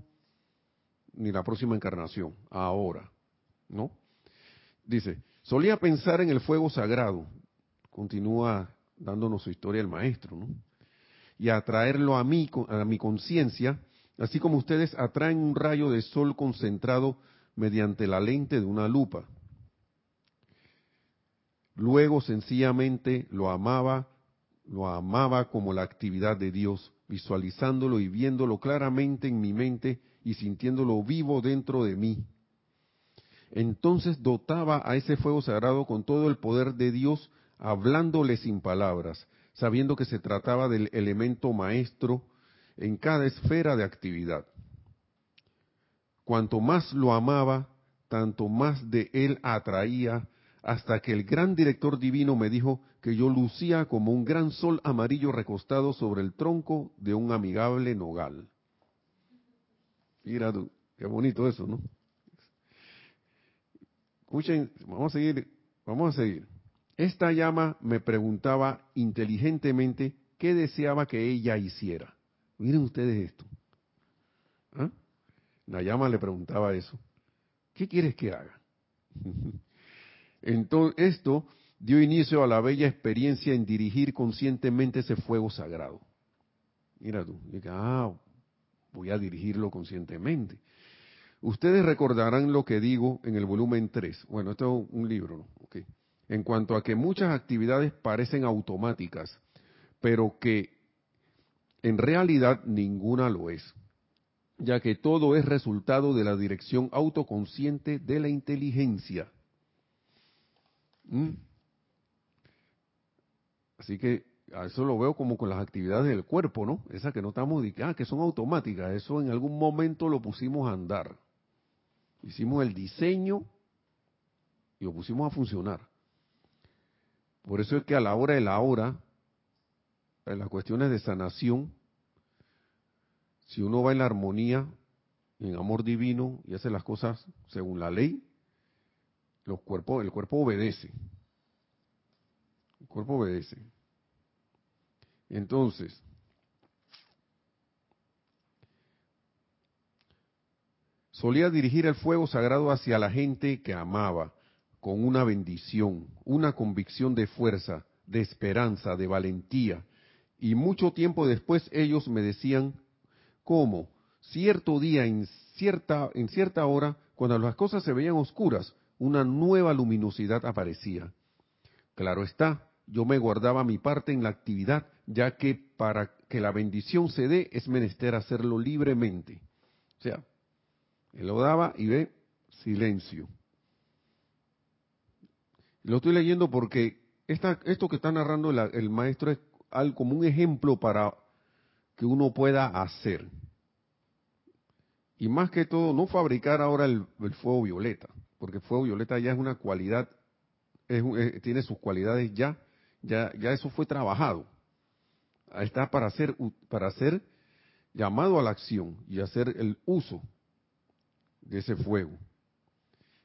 ni la próxima encarnación, ahora, ¿no? Dice, solía pensar en el fuego sagrado, continúa dándonos su historia el maestro, ¿no? Y atraerlo a mí, a mi conciencia, así como ustedes atraen un rayo de sol concentrado mediante la lente de una lupa. Luego sencillamente lo amaba, lo amaba como la actividad de Dios, visualizándolo y viéndolo claramente en mi mente y sintiéndolo vivo dentro de mí. Entonces dotaba a ese fuego sagrado con todo el poder de Dios, hablándole sin palabras, sabiendo que se trataba del elemento maestro en cada esfera de actividad. Cuanto más lo amaba, tanto más de él atraía, hasta que el gran director divino me dijo que yo lucía como un gran sol amarillo recostado sobre el tronco de un amigable nogal. Mira tú, qué bonito eso, ¿no? Escuchen, vamos a seguir, vamos a seguir. Esta llama me preguntaba inteligentemente qué deseaba que ella hiciera. Miren ustedes esto. ¿Ah? Nayama le preguntaba eso. ¿Qué quieres que haga? Entonces, esto dio inicio a la bella experiencia en dirigir conscientemente ese fuego sagrado. Mira tú, ah, voy a dirigirlo conscientemente. Ustedes recordarán lo que digo en el volumen 3. Bueno, esto es un libro, ¿no? En cuanto a que muchas actividades parecen automáticas, pero que en realidad ninguna lo es, ya que todo es resultado de la dirección autoconsciente de la inteligencia. ¿Mm? Así que eso lo veo como con las actividades del cuerpo, ¿no? Esas que no estamos, ah, que son automáticas, eso en algún momento lo pusimos a andar. Hicimos el diseño y lo pusimos a funcionar. Por eso es que a la hora de la hora, en las cuestiones de sanación, si uno va en la armonía, en amor divino y hace las cosas según la ley, los cuerpos, el cuerpo obedece. El cuerpo obedece. Entonces, solía dirigir el fuego sagrado hacia la gente que amaba, con una bendición, una convicción de fuerza, de esperanza, de valentía, y mucho tiempo después ellos me decían cómo cierto día, en cierta, en cierta hora, cuando las cosas se veían oscuras, una nueva luminosidad aparecía. Claro está, yo me guardaba mi parte en la actividad, ya que para que la bendición se dé es menester hacerlo libremente. O sea, él lo daba y ve silencio. Lo estoy leyendo porque esto que está narrando el, maestro es algo como un ejemplo para que uno pueda hacer. Y más que todo, no fabricar ahora el, fuego violeta, porque el fuego violeta ya es una cualidad, tiene sus cualidades ya, ya, ya eso fue trabajado. Está para ser, para ser llamado a la acción y hacer el uso de ese fuego.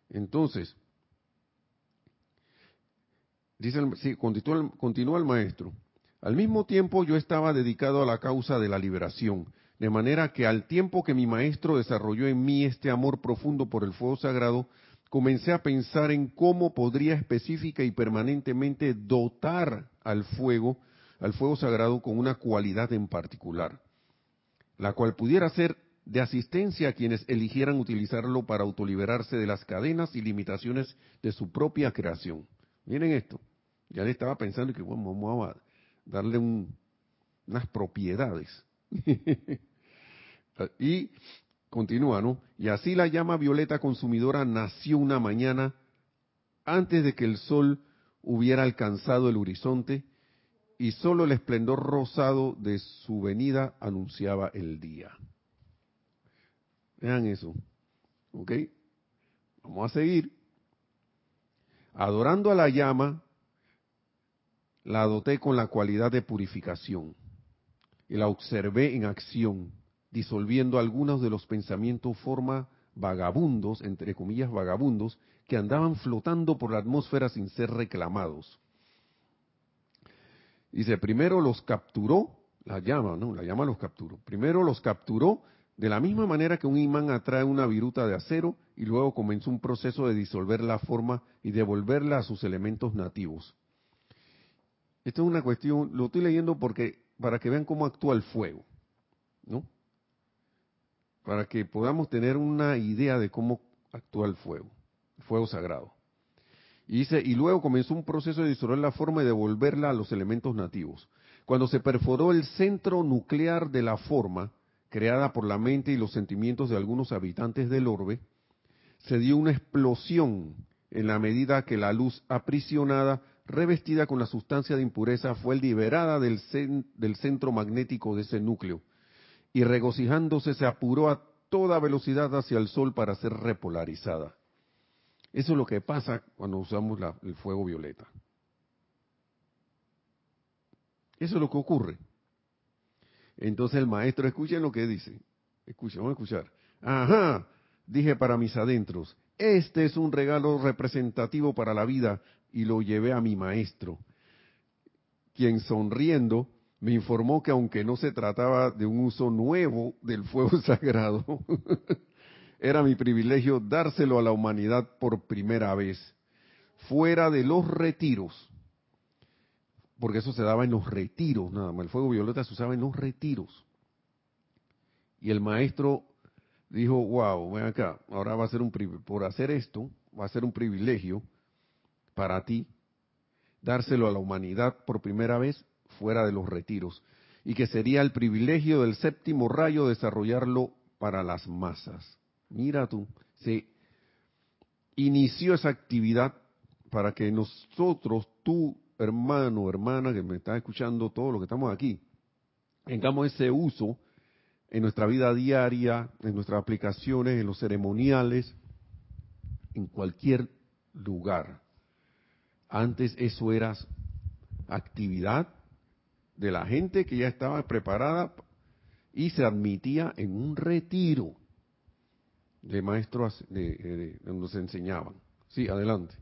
Entonces, dice, sí, continúa, continúa el maestro. Al mismo tiempo yo estaba dedicado a la causa de la liberación, de manera que al tiempo que mi maestro desarrolló en mí este amor profundo por el fuego sagrado, comencé a pensar en cómo podría específica y permanentemente dotar al fuego, al fuego sagrado con una cualidad en particular, la cual pudiera ser de asistencia a quienes eligieran utilizarlo para autoliberarse de las cadenas y limitaciones de su propia creación. Miren esto, ya le estaba pensando que bueno, vamos a darle unas propiedades. y continúa, ¿no? Y así la llama violeta consumidora nació una mañana antes de que el sol hubiera alcanzado el horizonte y solo el esplendor rosado de su venida anunciaba el día. Vean eso. ¿Ok? Vamos a seguir. Adorando a la llama, la doté con la cualidad de purificación y la observé en acción, disolviendo algunos de los pensamientos forma vagabundos, entre comillas vagabundos, que andaban flotando por la atmósfera sin ser reclamados. Dice, primero los capturó, la llama, ¿no? La llama los capturó. Primero los capturó de la misma manera que un imán atrae una viruta de acero y luego comenzó un proceso de disolver la forma y devolverla a sus elementos nativos. Esto es una cuestión, lo estoy leyendo porque para que vean cómo actúa el fuego, ¿no? Para que podamos tener una idea de cómo actúa el fuego, el fuego sagrado. Y dice, y luego comenzó un proceso de disolver la forma y devolverla a los elementos nativos. Cuando se perforó el centro nuclear de la forma, creada por la mente y los sentimientos de algunos habitantes del orbe, se dio una explosión en la medida que la luz aprisionada, revestida con la sustancia de impureza, fue liberada del, centro magnético de ese núcleo, y regocijándose se apuró a toda velocidad hacia el sol para ser repolarizada. Eso es lo que pasa cuando usamos el fuego violeta. Eso es lo que ocurre. Entonces el maestro, escuchen lo que dice. Escuchen, vamos a escuchar. Ajá, dije para mis adentros, este es un regalo representativo para la vida y lo llevé a mi maestro, quien sonriendo me informó que aunque no se trataba de un uso nuevo del fuego sagrado, era mi privilegio dárselo a la humanidad por primera vez, fuera de los retiros porque eso se daba en los retiros, nada más. El fuego violeta se usaba en los retiros. Y el maestro dijo, wow, ven acá, ahora va a ser un por hacer esto, va a ser un privilegio para ti dárselo a la humanidad por primera vez fuera de los retiros. Y que sería el privilegio del séptimo rayo desarrollarlo para las masas. Mira tú, se inició esa actividad para que nosotros, tú hermano, hermana que me está escuchando, todo lo que estamos aquí, tengamos ese uso en nuestra vida diaria, en nuestras aplicaciones, en los ceremoniales, en cualquier lugar. Antes eso era actividad de la gente que ya estaba preparada y se admitía en un retiro de maestros de, donde se enseñaban. Sí, adelante.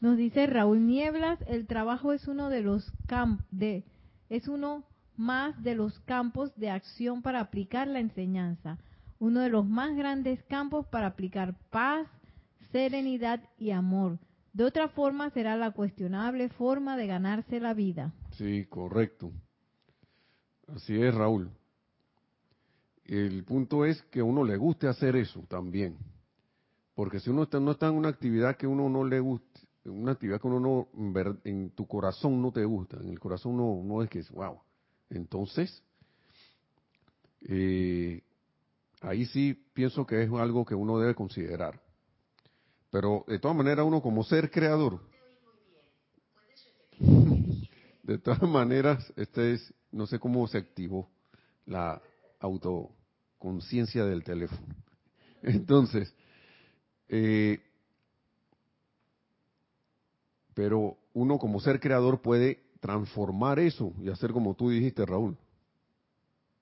Nos dice Raúl Nieblas, el trabajo es uno de los campos de es uno más de los campos de acción para aplicar la enseñanza, uno de los más grandes campos para aplicar paz, serenidad y amor. De otra forma será la cuestionable forma de ganarse la vida. Sí, correcto. Así es, Raúl. El punto es que a uno le guste hacer eso también. Porque si uno está, no está en una actividad que uno no le guste, una actividad que uno no, en tu corazón no te gusta, en el corazón no, no es que es, wow, Entonces, eh, ahí sí pienso que es algo que uno debe considerar. Pero de todas maneras uno como ser creador, de todas maneras, este es, no sé cómo se activó la autoconciencia del teléfono. Entonces, eh, pero uno como ser creador puede transformar eso y hacer como tú dijiste, Raúl,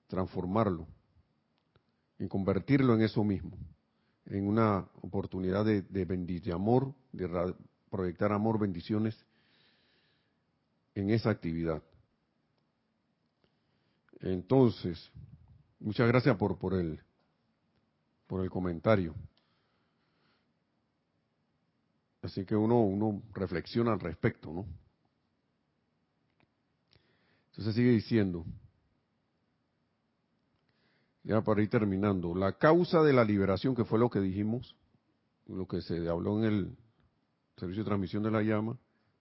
transformarlo y convertirlo en eso mismo, en una oportunidad de, de, de amor, de proyectar amor, bendiciones en esa actividad. Entonces, muchas gracias por, por, el, por el comentario. Así que uno, reflexiona al respecto, ¿no? Entonces sigue diciendo, ya para ir terminando, la causa de la liberación, que fue lo que dijimos, lo que se habló en el servicio de transmisión de la llama,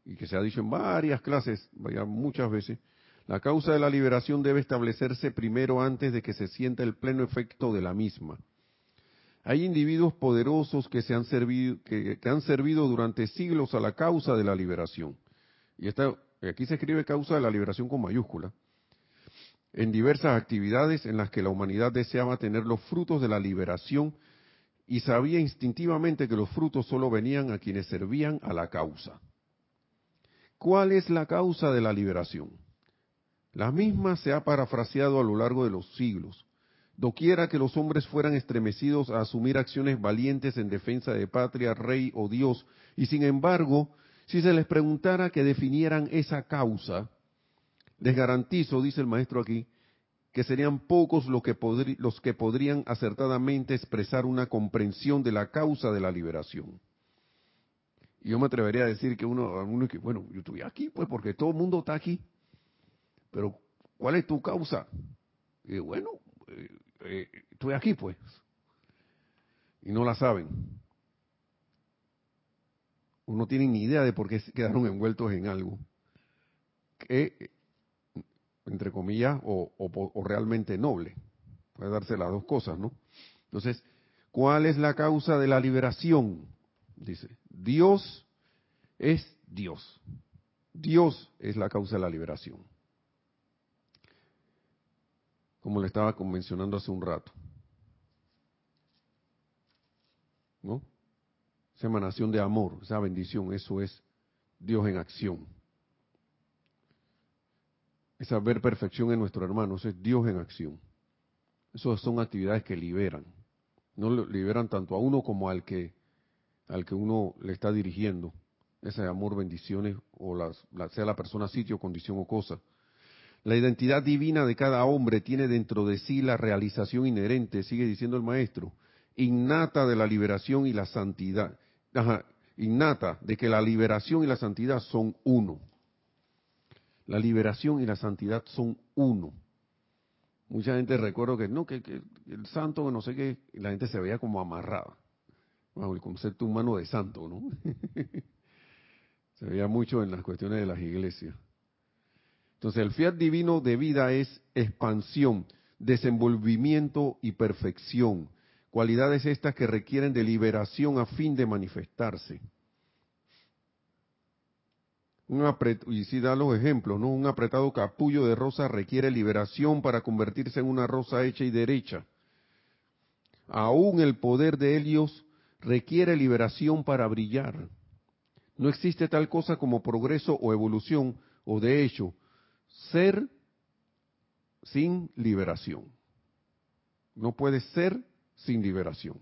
y que se ha dicho en varias clases, vaya muchas veces, la causa de la liberación debe establecerse primero antes de que se sienta el pleno efecto de la misma. Hay individuos poderosos que, se han servido, que, han servido durante siglos a la causa de la liberación. Y aquí se escribe causa de la liberación con mayúscula. En diversas actividades en las que la humanidad deseaba tener los frutos de la liberación y sabía instintivamente que los frutos solo venían a quienes servían a la causa. ¿Cuál es la causa de la liberación? La misma se ha parafraseado a lo largo de los siglos doquiera que los hombres fueran estremecidos a asumir acciones valientes en defensa de patria, rey o Dios, y sin embargo, si se les preguntara que definieran esa causa, les garantizo, dice el maestro aquí, que serían pocos los que, los que podrían acertadamente expresar una comprensión de la causa de la liberación. Y yo me atrevería a decir que uno, que, bueno, yo estoy aquí, pues porque todo el mundo está aquí, pero ¿cuál es tu causa? Y bueno, eh, eh, estoy aquí pues. Y no la saben. Uno tiene ni idea de por qué quedaron envueltos en algo que, entre comillas, o, o realmente noble. Puede darse las dos cosas, ¿no? Entonces, ¿cuál es la causa de la liberación? Dice, Dios es Dios. Dios es la causa de la liberación como le estaba mencionando hace un rato. ¿No? Esa emanación de amor, esa bendición, eso es Dios en acción. Esa ver perfección en nuestro hermano, eso es Dios en acción. Esas son actividades que liberan. No liberan tanto a uno como al que al que uno le está dirigiendo. Ese amor, bendiciones, o las, sea la persona, sitio, condición o cosa. La identidad divina de cada hombre tiene dentro de sí la realización inherente, sigue diciendo el maestro, innata de la liberación y la santidad. innata de que la liberación y la santidad son uno. La liberación y la santidad son uno. Mucha gente recuerdo que no, que, el santo, no sé qué, la gente se veía como amarrada. Bajo el concepto humano de santo, ¿no? se veía mucho en las cuestiones de las iglesias. Entonces el fiat divino de vida es expansión, desenvolvimiento y perfección, cualidades estas que requieren de liberación a fin de manifestarse. Un y si da los ejemplos, ¿no? Un apretado capullo de rosa requiere liberación para convertirse en una rosa hecha y derecha. Aún el poder de Helios requiere liberación para brillar. No existe tal cosa como progreso o evolución, o de hecho, ser sin liberación. No puede ser sin liberación.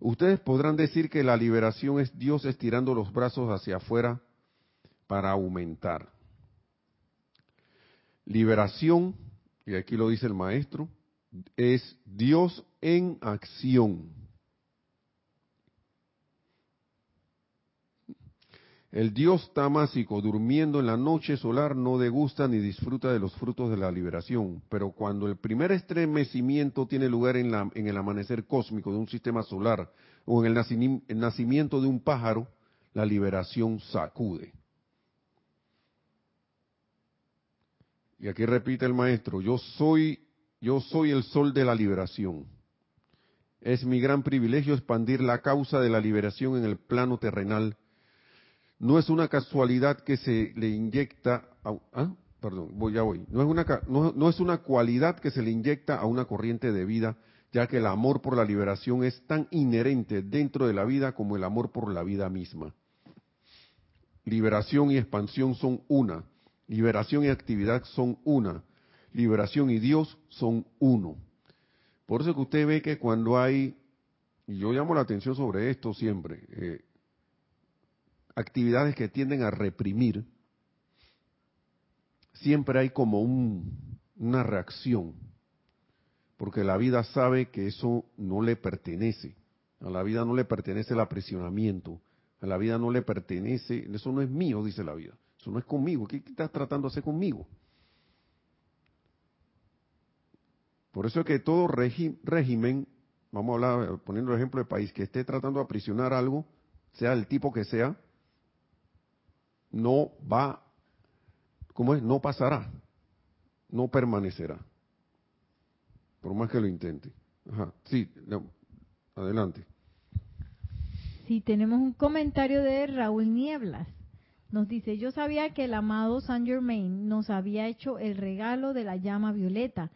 Ustedes podrán decir que la liberación es Dios estirando los brazos hacia afuera para aumentar. Liberación, y aquí lo dice el maestro, es Dios en acción. El dios tamásico, durmiendo en la noche solar, no degusta ni disfruta de los frutos de la liberación, pero cuando el primer estremecimiento tiene lugar en, el amanecer cósmico de un sistema solar o en el nacimiento de un pájaro, la liberación sacude. y aquí repite el maestro, yo soy, yo soy el sol de la liberación. Es mi gran privilegio expandir la causa de la liberación en el plano terrenal. No es una casualidad que se le inyecta a, ¿ah? perdón, voy. No es, una, no, no es una cualidad que se le inyecta a una corriente de vida, ya que el amor por la liberación es tan inherente dentro de la vida como el amor por la vida misma. Liberación y expansión son una. Liberación y actividad son una. Liberación y Dios son uno. Por eso que usted ve que cuando hay, y yo llamo la atención sobre esto siempre, eh, actividades que tienden a reprimir, siempre hay como un, una reacción, porque la vida sabe que eso no le pertenece, a la vida no le pertenece el aprisionamiento, a la vida no le pertenece, eso no es mío, dice la vida, eso no es conmigo, ¿qué estás tratando de hacer conmigo? Por eso es que todo régimen, vamos a hablar, poniendo el ejemplo de país, que esté tratando de aprisionar algo, sea el tipo que sea, no va, ¿cómo es? No pasará, no permanecerá, por más que lo intente. Ajá, sí, adelante. Sí, tenemos un comentario de Raúl Nieblas. Nos dice, yo sabía que el amado Saint Germain nos había hecho el regalo de la llama violeta,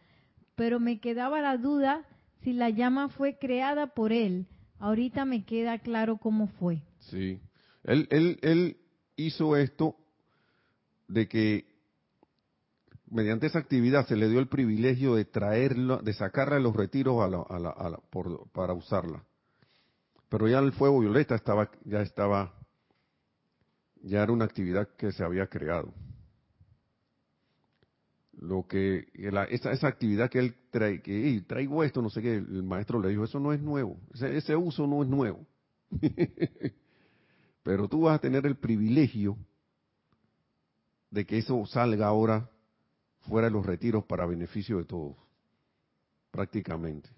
pero me quedaba la duda si la llama fue creada por él. Ahorita me queda claro cómo fue. Sí, él, él, él hizo esto de que mediante esa actividad se le dio el privilegio de traerla, de sacarla de los retiros a la, a la, para usarla. Pero ya el fuego violeta estaba, ya estaba, ya era una actividad que se había creado lo que esa, esa, actividad que él trae, que traigo esto, no sé qué, el maestro le dijo, eso no es nuevo, ese, ese uso no es nuevo. Pero tú vas a tener el privilegio de que eso salga ahora fuera de los retiros para beneficio de todos, prácticamente.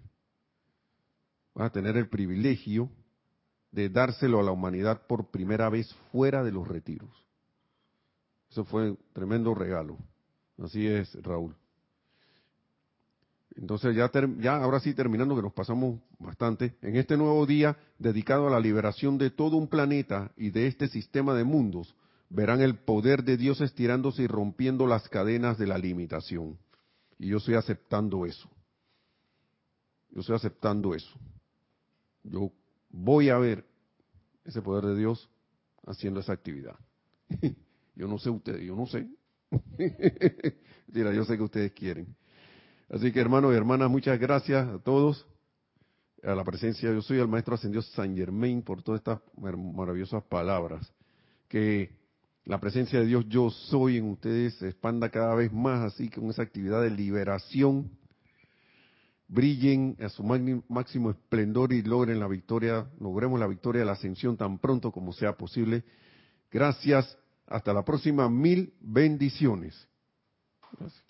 Vas a tener el privilegio de dárselo a la humanidad por primera vez fuera de los retiros. Eso fue un tremendo regalo. Así es, Raúl. Entonces ya, ya ahora sí terminando que nos pasamos bastante, en este nuevo día dedicado a la liberación de todo un planeta y de este sistema de mundos, verán el poder de Dios estirándose y rompiendo las cadenas de la limitación. Y yo estoy aceptando eso. Yo estoy aceptando eso. Yo voy a ver ese poder de Dios haciendo esa actividad. yo no sé ustedes, yo no sé. Mira, yo sé que ustedes quieren. Así que hermanos y hermanas, muchas gracias a todos, a la presencia, yo soy el Maestro Ascendido San Germain por todas estas maravillosas palabras. Que la presencia de Dios yo soy en ustedes se expanda cada vez más, así que con esa actividad de liberación brillen a su máximo esplendor y logren la victoria, logremos la victoria de la ascensión tan pronto como sea posible. Gracias hasta la próxima, mil bendiciones. Gracias.